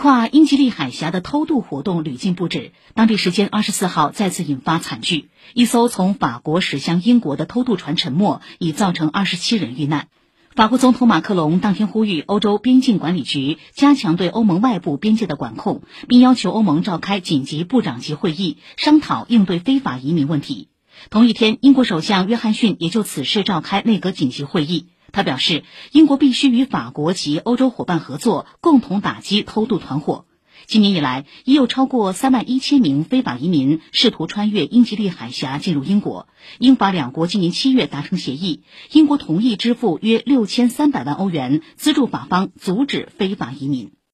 跨英吉利海峡的偷渡活动屡禁不止，当地时间二十四号再次引发惨剧，一艘从法国驶向英国的偷渡船沉没，已造成二十七人遇难。法国总统马克龙当天呼吁欧洲边境管理局加强对欧盟外部边界的管控，并要求欧盟召开紧急部长级会议，商讨应对非法移民问题。同一天，英国首相约翰逊也就此事召开内阁紧急会议。他表示，英国必须与法国及欧洲伙伴合作，共同打击偷渡团伙。今年以来，已有超过三万一千名非法移民试图穿越英吉利海峡进入英国。英法两国今年七月达成协议，英国同意支付约六千三百万欧元，资助法方阻止非法移民。